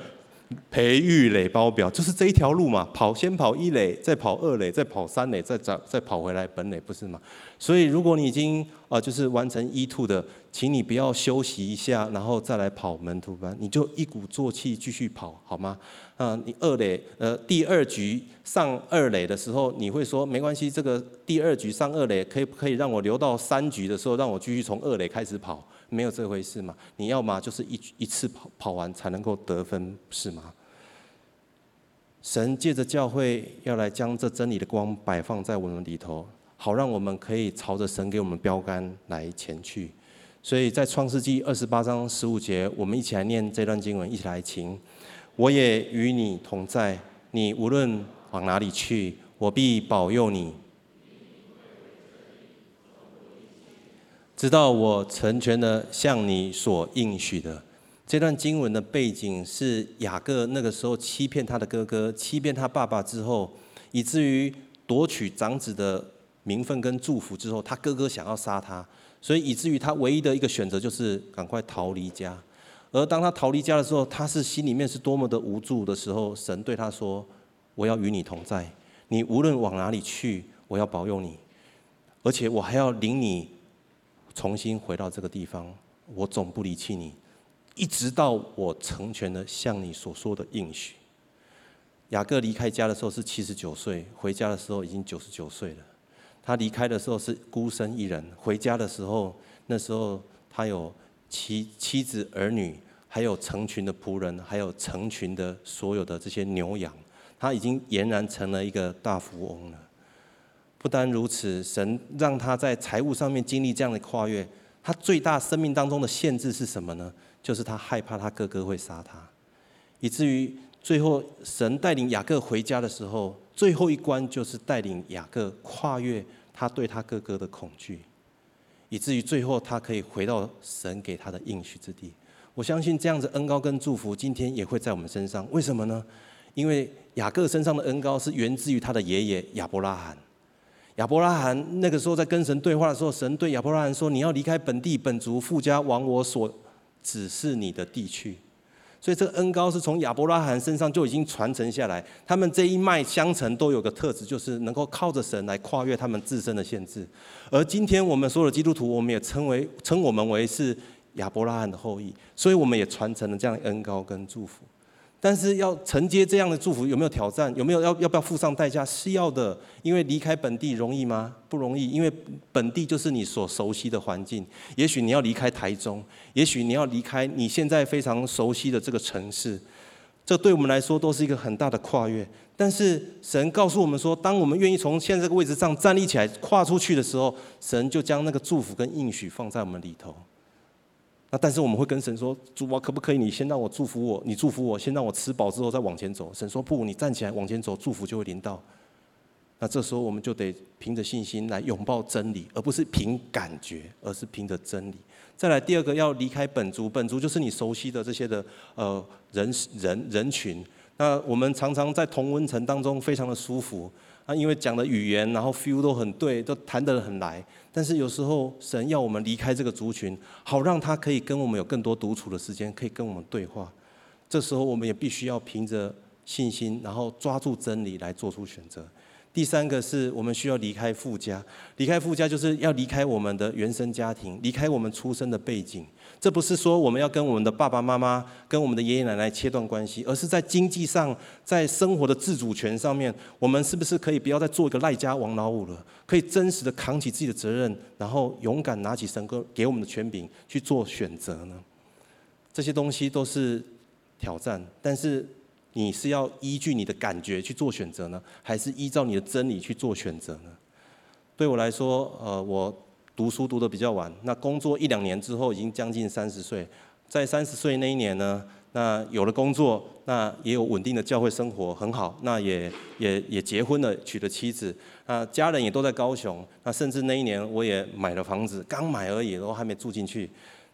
培育垒包表就是这一条路嘛，跑先跑一垒，再跑二垒，再跑三垒，再再再跑回来本垒，不是吗？所以如果你已经啊、就是完成 E2 的，请你不要休息一下，然后再来跑门徒班，你就一鼓作气继续跑，好吗？啊、你二垒呃第二局上二垒的时候，你会说没关系，这个第二局上二垒可以可以让我留到三局的时候，让我继续从二垒开始跑？没有这回事嘛？你要么就是一一次跑跑完才能够得分，是吗？神借着教会要来将这真理的光摆放在我们里头，好让我们可以朝着神给我们标杆来前去。所以在创世纪二十八章十五节，我们一起来念这段经文，一起来听。我也与你同在，你无论往哪里去，我必保佑你，直到我成全了向你所应许的。这段经文的背景是雅各那个时候欺骗他的哥哥，欺骗他爸爸之后，以至于夺取长子的名分跟祝福之后，他哥哥想要杀他，所以以至于他唯一的一个选择就是赶快逃离家。而当他逃离家的时候，他是心里面是多么的无助的时候，神对他说：“我要与你同在，你无论往哪里去，我要保佑你，而且我还要领你重新回到这个地方，我总不离弃你。”一直到我成全了像你所说的应许。雅各离开家的时候是七十九岁，回家的时候已经九十九岁了。他离开的时候是孤身一人，回家的时候那时候他有妻妻子儿女，还有成群的仆人，还有成群的所有的这些牛羊。他已经俨然成了一个大富翁了。不单如此，神让他在财务上面经历这样的跨越。他最大生命当中的限制是什么呢？就是他害怕他哥哥会杀他，以至于最后神带领雅各回家的时候，最后一关就是带领雅各跨越他对他哥哥的恐惧，以至于最后他可以回到神给他的应许之地。我相信这样子恩高跟祝福今天也会在我们身上。为什么呢？因为雅各身上的恩高是源自于他的爷爷亚伯拉罕。亚伯拉罕那个时候在跟神对话的时候，神对亚伯拉罕说：“你要离开本地本族富家，往我所。”指示你的地区，所以这个恩高是从亚伯拉罕身上就已经传承下来。他们这一脉相承都有个特质，就是能够靠着神来跨越他们自身的限制。而今天我们所有的基督徒，我们也称为称我们为是亚伯拉罕的后裔，所以我们也传承了这样恩高跟祝福。但是要承接这样的祝福，有没有挑战？有没有要要不要付上代价？是要的，因为离开本地容易吗？不容易，因为本地就是你所熟悉的环境。也许你要离开台中，也许你要离开你现在非常熟悉的这个城市，这对我们来说都是一个很大的跨越。但是神告诉我们说，当我们愿意从现在这个位置上站立起来，跨出去的时候，神就将那个祝福跟应许放在我们里头。那但是我们会跟神说：“主啊，可不可以你先让我祝福我？你祝福我，先让我吃饱之后再往前走。”神说：“不，你站起来往前走，祝福就会临到。”那这时候我们就得凭着信心来拥抱真理，而不是凭感觉，而是凭着真理。再来第二个，要离开本族，本族就是你熟悉的这些的呃人人人群。那我们常常在同温层当中非常的舒服。啊，因为讲的语言，然后 feel 都很对，都谈得很来。但是有时候神要我们离开这个族群，好让他可以跟我们有更多独处的时间，可以跟我们对话。这时候我们也必须要凭着信心，然后抓住真理来做出选择。第三个是我们需要离开父家，离开父家就是要离开我们的原生家庭，离开我们出生的背景。这不是说我们要跟我们的爸爸妈妈、跟我们的爷爷奶奶切断关系，而是在经济上、在生活的自主权上面，我们是不是可以不要再做一个赖家王老五了？可以真实的扛起自己的责任，然后勇敢拿起神哥给我们的权柄去做选择呢？这些东西都是挑战，但是你是要依据你的感觉去做选择呢，还是依照你的真理去做选择呢？对我来说，呃，我。读书读得比较晚，那工作一两年之后，已经将近三十岁。在三十岁那一年呢，那有了工作，那也有稳定的教会生活，很好。那也也也结婚了，娶了妻子。那家人也都在高雄。那甚至那一年我也买了房子，刚买而已，都还没住进去。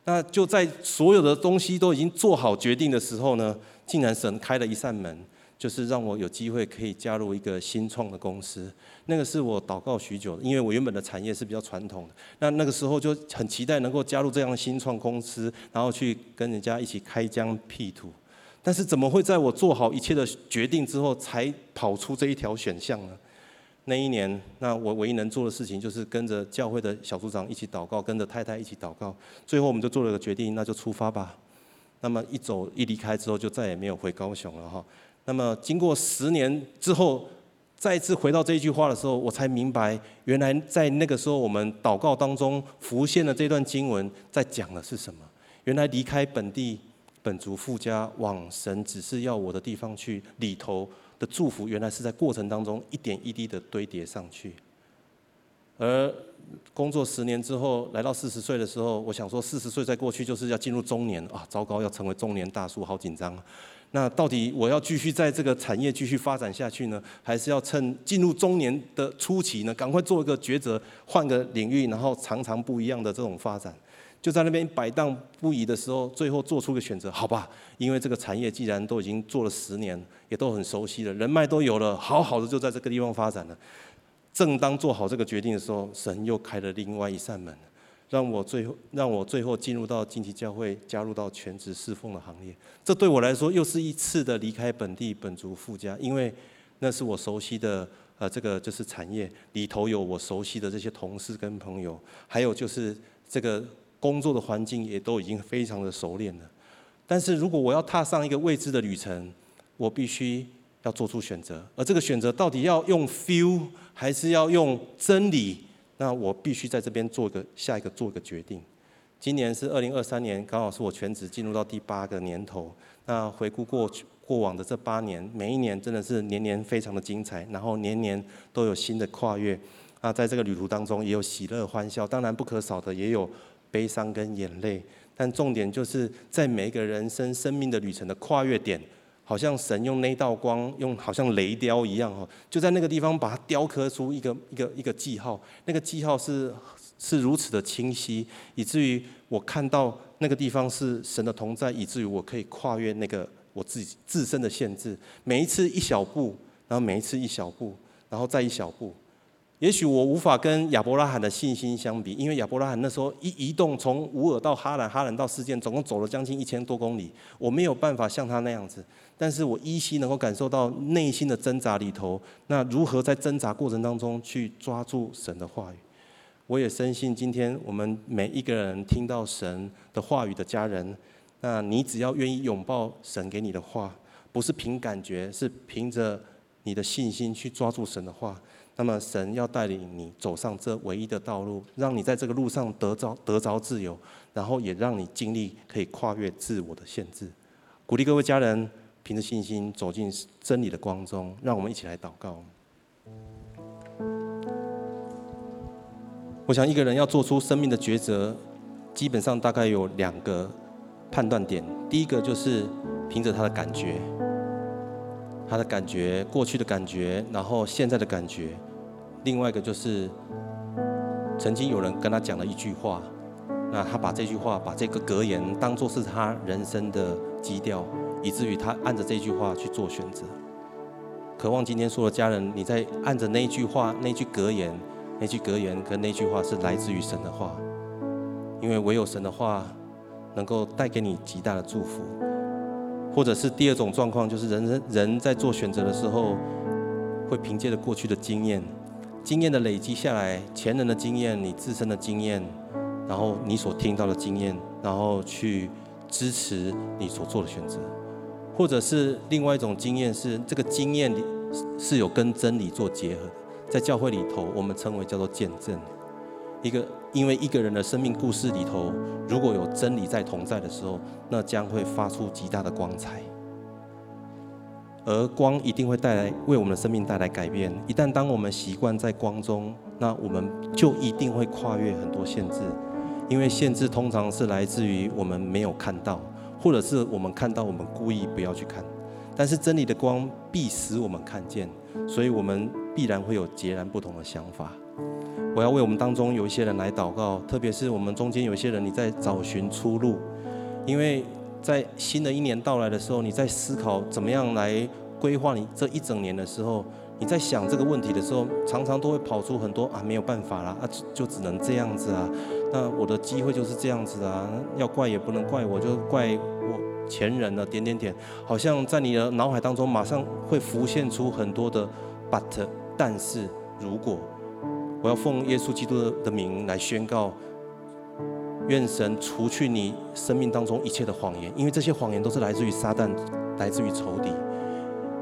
那就在所有的东西都已经做好决定的时候呢，竟然神开了一扇门。就是让我有机会可以加入一个新创的公司，那个是我祷告许久，因为我原本的产业是比较传统的，那那个时候就很期待能够加入这样的新创公司，然后去跟人家一起开疆辟土。但是怎么会在我做好一切的决定之后，才跑出这一条选项呢？那一年，那我唯一能做的事情就是跟着教会的小组长一起祷告，跟着太太一起祷告，最后我们就做了个决定，那就出发吧。那么一走一离开之后，就再也没有回高雄了哈。那么，经过十年之后，再次回到这句话的时候，我才明白，原来在那个时候，我们祷告当中浮现的这段经文，在讲的是什么？原来离开本地本族父家，往神只是要我的地方去，里头的祝福，原来是在过程当中一点一滴的堆叠上去。而工作十年之后，来到四十岁的时候，我想说，四十岁再过去就是要进入中年啊！糟糕，要成为中年大叔，好紧张啊。那到底我要继续在这个产业继续发展下去呢，还是要趁进入中年的初期呢，赶快做一个抉择，换个领域，然后常常不一样的这种发展？就在那边摆荡不已的时候，最后做出个选择，好吧，因为这个产业既然都已经做了十年，也都很熟悉了，人脉都有了，好好的就在这个地方发展了。正当做好这个决定的时候，神又开了另外一扇门，让我最后让我最后进入到近期教会，加入到全职侍奉的行列。这对我来说又是一次的离开本地本族父家，因为那是我熟悉的呃这个就是产业里头有我熟悉的这些同事跟朋友，还有就是这个工作的环境也都已经非常的熟练了。但是如果我要踏上一个未知的旅程，我必须。要做出选择，而这个选择到底要用 feel 还是要用真理？那我必须在这边做个下一个做个决定。今年是二零二三年，刚好是我全职进入到第八个年头。那回顾过去过往的这八年，每一年真的是年年非常的精彩，然后年年都有新的跨越。那在这个旅途当中，也有喜乐欢笑，当然不可少的也有悲伤跟眼泪。但重点就是在每一个人生生命的旅程的跨越点。好像神用那道光，用好像雷雕一样哦，就在那个地方把它雕刻出一个一个一个记号。那个记号是是如此的清晰，以至于我看到那个地方是神的同在，以至于我可以跨越那个我自己自身的限制。每一次一小步，然后每一次一小步，然后再一小步。也许我无法跟亚伯拉罕的信心相比，因为亚伯拉罕那时候一移动，从乌尔到哈兰，哈兰到世界，总共走了将近一千多公里，我没有办法像他那样子。但是我依稀能够感受到内心的挣扎里头，那如何在挣扎过程当中去抓住神的话语？我也深信，今天我们每一个人听到神的话语的家人，那你只要愿意拥抱神给你的话，不是凭感觉，是凭着你的信心去抓住神的话。那么神要带领你走上这唯一的道路，让你在这个路上得着得着自由，然后也让你经历可以跨越自我的限制。鼓励各位家人凭着信心走进真理的光中，让我们一起来祷告。我想一个人要做出生命的抉择，基本上大概有两个判断点。第一个就是凭着他的感觉。他的感觉，过去的感觉，然后现在的感觉。另外一个就是，曾经有人跟他讲了一句话，那他把这句话，把这个格言当作是他人生的基调，以至于他按着这句话去做选择。渴望今天所有的家人，你在按着那句话、那句格言、那句格言跟那句话是来自于神的话，因为唯有神的话能够带给你极大的祝福。或者是第二种状况，就是人人人在做选择的时候，会凭借着过去的经验，经验的累积下来，前人的经验，你自身的经验，然后你所听到的经验，然后去支持你所做的选择。或者是另外一种经验是，这个经验里是有跟真理做结合的，在教会里头，我们称为叫做见证。一个，因为一个人的生命故事里头，如果有真理在同在的时候，那将会发出极大的光彩。而光一定会带来为我们的生命带来改变。一旦当我们习惯在光中，那我们就一定会跨越很多限制，因为限制通常是来自于我们没有看到，或者是我们看到我们故意不要去看。但是真理的光必使我们看见，所以我们必然会有截然不同的想法。我要为我们当中有一些人来祷告，特别是我们中间有一些人，你在找寻出路，因为在新的一年到来的时候，你在思考怎么样来规划你这一整年的时候，你在想这个问题的时候，常常都会跑出很多啊，没有办法啦，啊，就只能这样子啊，那我的机会就是这样子啊，要怪也不能怪我，就怪我前人了，点点点，好像在你的脑海当中马上会浮现出很多的 but，但是如果。我要奉耶稣基督的名来宣告，愿神除去你生命当中一切的谎言，因为这些谎言都是来自于撒旦，来自于仇敌。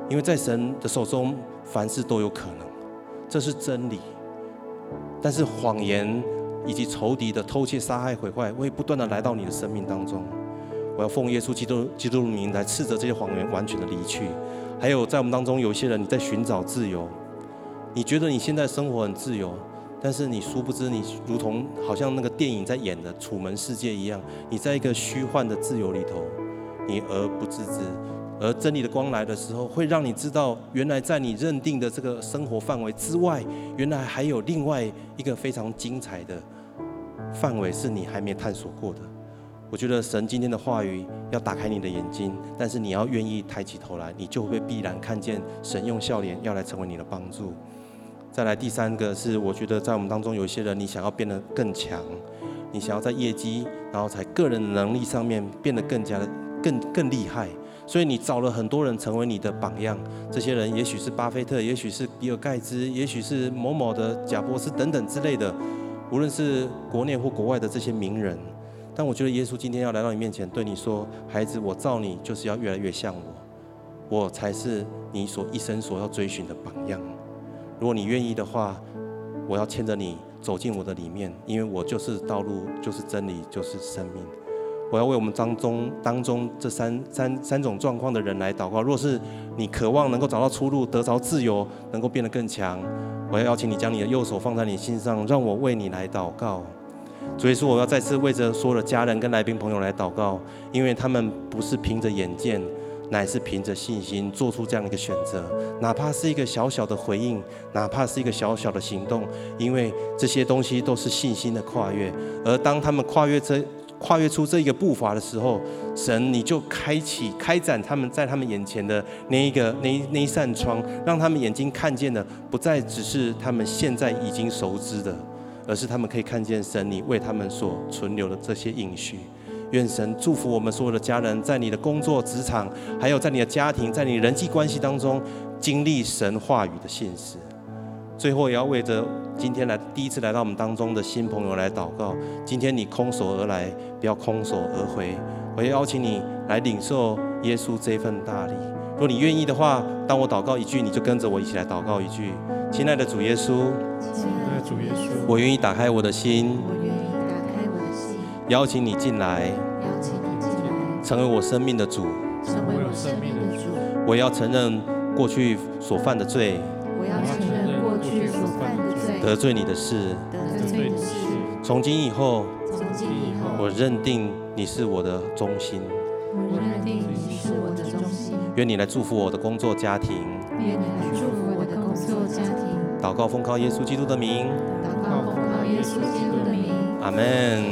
因为在神的手中，凡事都有可能，这是真理。但是谎言以及仇敌的偷窃、杀害、毁坏，会不断的来到你的生命当中。我要奉耶稣基督基督的名来斥责这些谎言完全的离去。还有在我们当中有些人，你在寻找自由，你觉得你现在生活很自由，但是你殊不知你如同好像那个电影在演的《楚门世界》一样，你在一个虚幻的自由里头，你而不自知。而真理的光来的时候，会让你知道，原来在你认定的这个生活范围之外，原来还有另外一个非常精彩的范围是你还没探索过的。我觉得神今天的话语要打开你的眼睛，但是你要愿意抬起头来，你就会必然看见神用笑脸要来成为你的帮助。再来第三个是，我觉得在我们当中有一些人，你想要变得更强，你想要在业绩，然后在个人能力上面变得更加的更更厉害，所以你找了很多人成为你的榜样。这些人也许是巴菲特，也许是比尔盖茨，也许是某某的贾伯斯等等之类的，无论是国内或国外的这些名人。但我觉得耶稣今天要来到你面前，对你说：“孩子，我造你就是要越来越像我，我才是你所一生所要追寻的榜样。如果你愿意的话，我要牵着你走进我的里面，因为我就是道路，就是真理，就是生命。我要为我们当中当中这三三三种状况的人来祷告。若是你渴望能够找到出路，得着自由，能够变得更强，我要邀请你将你的右手放在你心上，让我为你来祷告。”所以说，我要再次为着所有的家人跟来宾朋友来祷告，因为他们不是凭着眼见，乃是凭着信心做出这样一个选择。哪怕是一个小小的回应，哪怕是一个小小的行动，因为这些东西都是信心的跨越。而当他们跨越这跨越出这一个步伐的时候，神你就开启开展他们在他们眼前的那一个那那一扇窗，让他们眼睛看见的不再只是他们现在已经熟知的。而是他们可以看见神你为他们所存留的这些应许。愿神祝福我们所有的家人，在你的工作职场，还有在你的家庭，在你人际关系当中，经历神话语的现实。最后，也要为着今天来第一次来到我们当中的新朋友来祷告。今天你空手而来，不要空手而回。我也邀请你来领受耶稣这份大礼。如果你愿意的话，当我祷告一句，你就跟着我一起来祷告一句。亲爱的主耶稣。亲爱的主耶稣，我愿意打开我的心，我愿意打开我的心，邀请你进来，邀请你进来，成为我生命的主，成为我生命的主。我要承认过去所犯的罪，我要承认过去所犯的罪，得罪你的事，得罪你的事。从今以后，从今以后，我认定你是我的中心，我认定你是我的中心。愿你来祝福我的工作家庭，愿你来祝福我的工作家庭。祷告奉靠耶稣基督的名。祷告奉靠耶稣基督的名。阿门。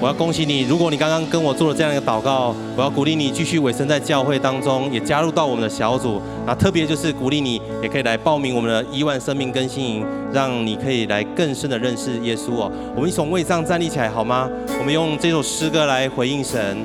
我要恭喜你，如果你刚刚跟我做了这样一个祷告，我要鼓励你继续委身在教会当中，也加入到我们的小组。那特别就是鼓励你，也可以来报名我们的亿万生命更新营，让你可以来更深的认识耶稣哦。我们一同为这样站立起来好吗？我们用这首诗歌来回应神。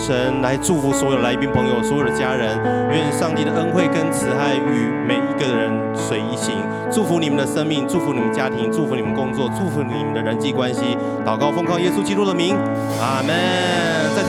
神来祝福所有来宾朋友、所有的家人。愿上帝的恩惠跟慈爱与每一个人随行，祝福你们的生命，祝福你们家庭，祝福你们工作，祝福你们的人际关系。祷告奉靠耶稣基督的名，阿门。在这。